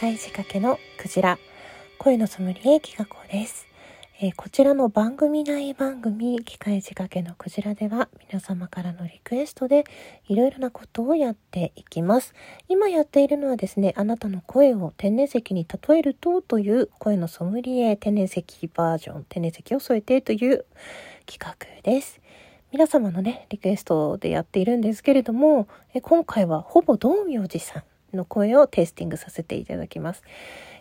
械仕掛けのクジラ。声のソムリエキガコです、えー、こちらの番組内番組機械仕掛けのクジラでは皆様からのリクエストでいろいろなことをやっていきます。今やっているのはですねあなたの声を天然石に例えるとという声のソムリエ天然石バージョン天然石を添えてという企画です。皆様のね、リクエストでやっているんですけれども、え今回はほぼ道明寺さんの声をテイスティングさせていただきます。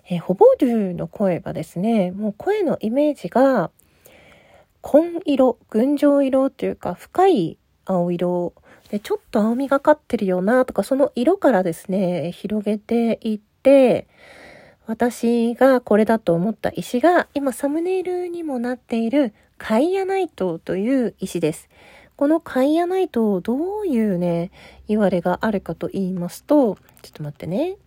えー、ホボデュの声はですね、もう声のイメージが、紺色、群青色というか深い青色で、ちょっと青みがかってるよなとか、その色からですね、広げていって、私がこれだと思った石が、今サムネイルにもなっているカイアナイトという石です。このカイアナイト、どういうね、言われがあるかと言いますと、ちょっと待ってね。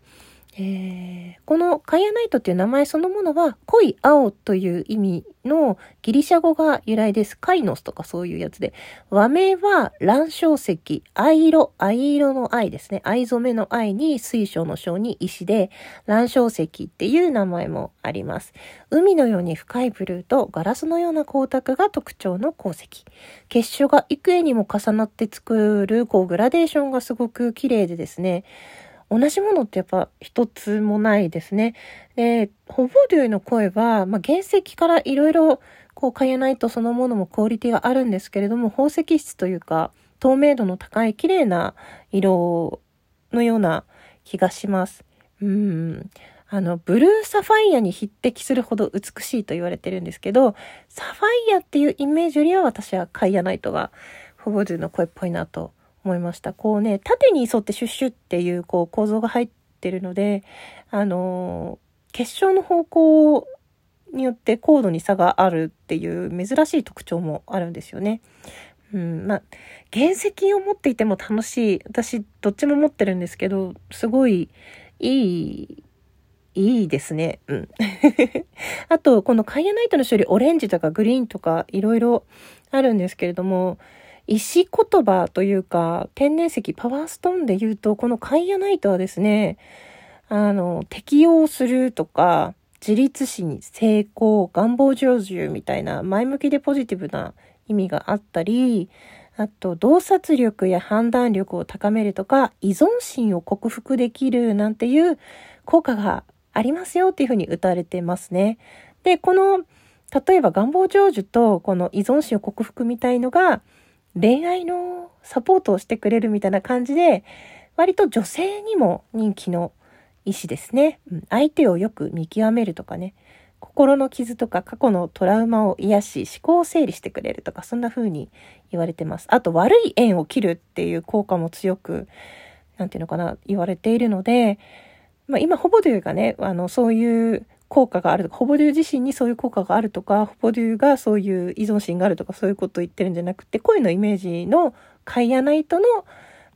えー、このカイアナイトっていう名前そのものは濃い青という意味のギリシャ語が由来です。カイノスとかそういうやつで。和名は乱小石、藍色、藍色の藍ですね。藍染めの藍に水晶の章に石で、乱小石っていう名前もあります。海のように深いブルーとガラスのような光沢が特徴の鉱石。結晶が幾重にも重なって作るこうグラデーションがすごく綺麗でですね。同じものってやっぱ一つもないですね。で、ホボデューの声は、まあ、原石からいろいろこう、かえないとそのものもクオリティがあるんですけれども、宝石質というか、透明度の高い綺麗な色のような気がします。うん。あの、ブルーサファイアに匹敵するほど美しいと言われてるんですけど、サファイアっていうイメージよりは私はカイアナイトがホボデューの声っぽいなと思いました。こうね、縦に沿ってシュッシュっていうこう構造が入ってるので、あのー、結晶の方向によって高度に差があるっていう珍しい特徴もあるんですよね。うん、まあ、原石を持っていても楽しい。私、どっちも持ってるんですけど、すごいいい、いいですね。うん。あと、このカイアナイトの処理、オレンジとかグリーンとかいろいろあるんですけれども、石言葉というか、天然石、パワーストーンで言うと、このカイアナイトはですね、あの、適用するとか、自立心、成功、願望成就みたいな前向きでポジティブな意味があったり、あと、洞察力や判断力を高めるとか、依存心を克服できるなんていう効果がありますよっていうふうに打たれてますね。で、この、例えば願望成就とこの依存心を克服みたいのが、恋愛のサポートをしてくれるみたいな感じで、割と女性にも人気の医師ですね。相手をよく見極めるとかね。心の傷とか過去のトラウマを癒し、思考を整理してくれるとか、そんな風に言われてます。あと、悪い縁を切るっていう効果も強く、なんていうのかな、言われているので、まあ今、ほぼというかね、あの、そういう効果があるとか、ホボデュー自身にそういう効果があるとか、ホボデューがそういう依存心があるとか、そういうことを言ってるんじゃなくて、恋のイメージのカイアナイトの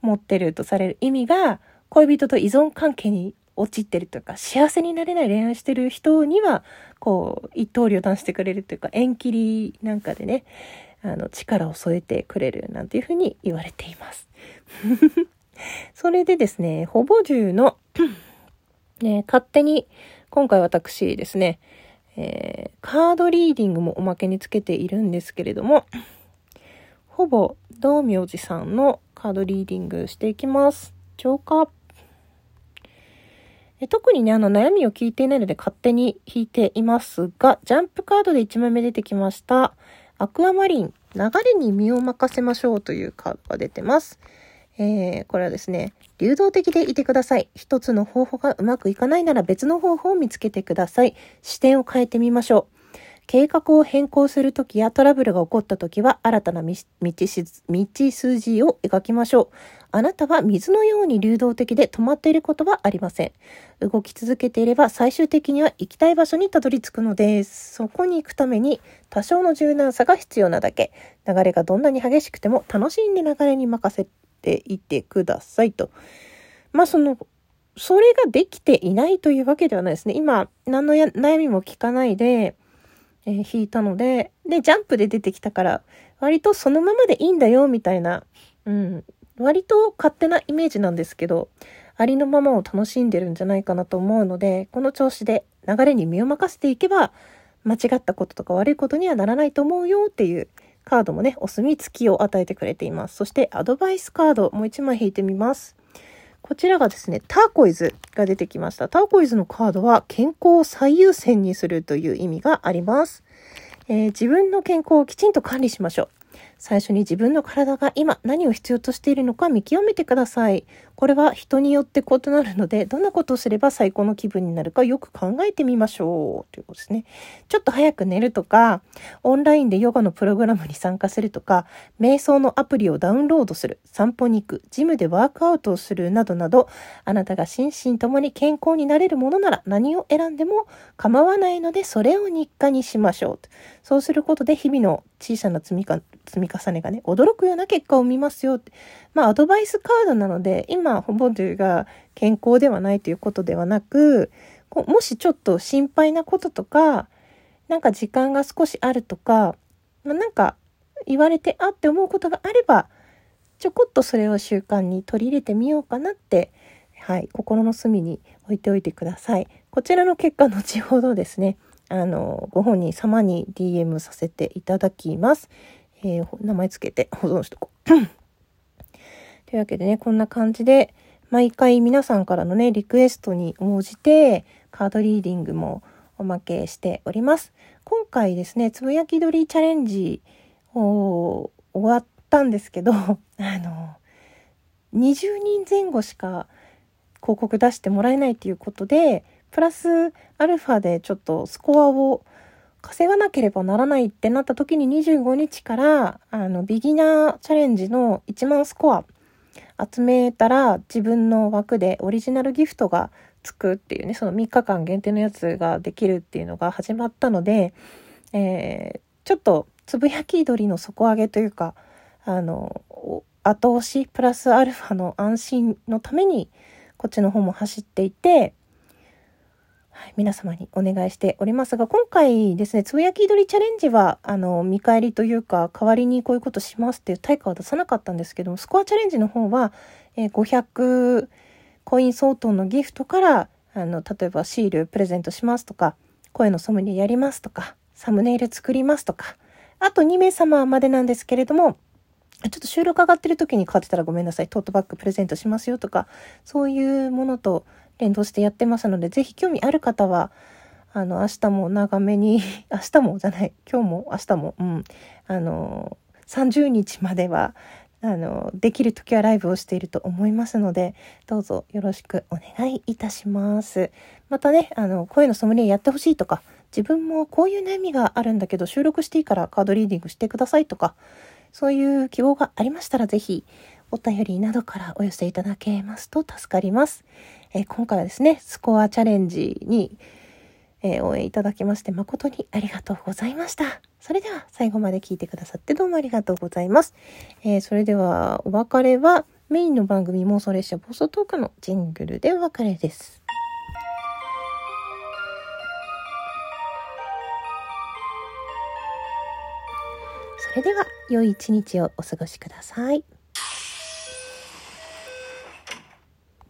持ってるとされる意味が、恋人と依存関係に陥ってるというか、幸せになれない恋愛してる人には、こう、一刀両断してくれるというか、縁切りなんかでね、あの、力を添えてくれるなんていうふうに言われています。それでですね、ホボデューのね、勝手に今回私ですね、えー、カードリーディングもおまけにつけているんですけれども、ほぼ道明寺さんのカードリーディングしていきます。浄化。え特にね、あの悩みを聞いていないので勝手に引いていますが、ジャンプカードで1枚目出てきました。アクアマリン、流れに身を任せましょうというカードが出てます。えー、これはですね、流動的でいてください。一つの方法がうまくいかないなら別の方法を見つけてください。視点を変えてみましょう。計画を変更するときやトラブルが起こったときは新たな道筋を描きましょう。あなたは水のように流動的で止まっていることはありません。動き続けていれば最終的には行きたい場所にたどり着くのです。そこに行くために多少の柔軟さが必要なだけ。流れがどんなに激しくても楽しんで流れに任せていてくださいと。まあその、それができていないというわけではないですね。今、何の悩みも聞かないで、えー、弾いたので、で、ジャンプで出てきたから、割とそのままでいいんだよ、みたいな、うん、割と勝手なイメージなんですけど、ありのままを楽しんでるんじゃないかなと思うので、この調子で流れに身を任せていけば、間違ったこととか悪いことにはならないと思うよっていうカードもね、お墨付きを与えてくれています。そしてアドバイスカード、もう一枚引いてみます。こちらがですね、ターコイズが出てきました。ターコイズのカードは健康を最優先にするという意味があります。えー、自分の健康をきちんと管理しましょう。最初に自分の体が今何を必要としているのか見極めてください。これは人によって異なるので、どんなことをすれば最高の気分になるかよく考えてみましょう。ということですね。ちょっと早く寝るとか、オンラインでヨガのプログラムに参加するとか、瞑想のアプリをダウンロードする、散歩に行く、ジムでワークアウトをするなどなど、あなたが心身ともに健康になれるものなら何を選んでも構わないので、それを日課にしましょう。そうすることで日々の小さな積みか積み重ねがね、驚くような結果を見ますよって。まあ、アドバイスカードなので、今、ほぼというが健康ではないということではなく、もしちょっと心配なこととか、なんか時間が少しあるとか、まあ、なんか言われてあって思うことがあれば、ちょこっとそれを習慣に取り入れてみようかなって、はい、心の隅に置いておいてください。こちらの結果、後ほどですね、あの、ご本人様に DM させていただきます。えー、名前つけて保存しとこう。というわけでね、こんな感じで、毎回皆さんからのね、リクエストに応じて、カードリーディングもおまけしております。今回ですね、つぶやき鳥チャレンジを終わったんですけど、あの、20人前後しか広告出してもらえないということで、プラスアルファでちょっとスコアを稼がなければならないってなった時に25日からあのビギナーチャレンジの1万スコア集めたら自分の枠でオリジナルギフトがつくっていうねその3日間限定のやつができるっていうのが始まったので、えー、ちょっとつぶやき鳥の底上げというかあの後押しプラスアルファの安心のためにこっちの方も走っていて皆様にお願いしておりますが、今回ですね、つぶやき鳥チャレンジは、あの、見返りというか、代わりにこういうことしますっていう対価は出さなかったんですけども、スコアチャレンジの方は、えー、500コイン相当のギフトから、あの、例えばシールプレゼントしますとか、声のソムリエやりますとか、サムネイル作りますとか、あと2名様までなんですけれども、ちょっと収録上がってる時に買ってたらごめんなさい。トートバッグプレゼントしますよとか、そういうものと連動してやってますので、ぜひ興味ある方は、あの、明日も長めに、明日もじゃない、今日も明日も、うん、あの、30日までは、あの、できる時はライブをしていると思いますので、どうぞよろしくお願いいたします。またね、あの、声のソムリエやってほしいとか、自分もこういう悩みがあるんだけど、収録していいからカードリーディングしてくださいとか、そういう希望がありましたら、ぜひ、お便りなどからお寄せいただけますと助かります。えー、今回はですね、スコアチャレンジに、えー、応援いただきまして誠にありがとうございました。それでは最後まで聞いてくださってどうもありがとうございます。えー、それではお別れはメインの番組妄想列車暴走トークのジングルでお別れです。それでは良い一日をお過ごしください。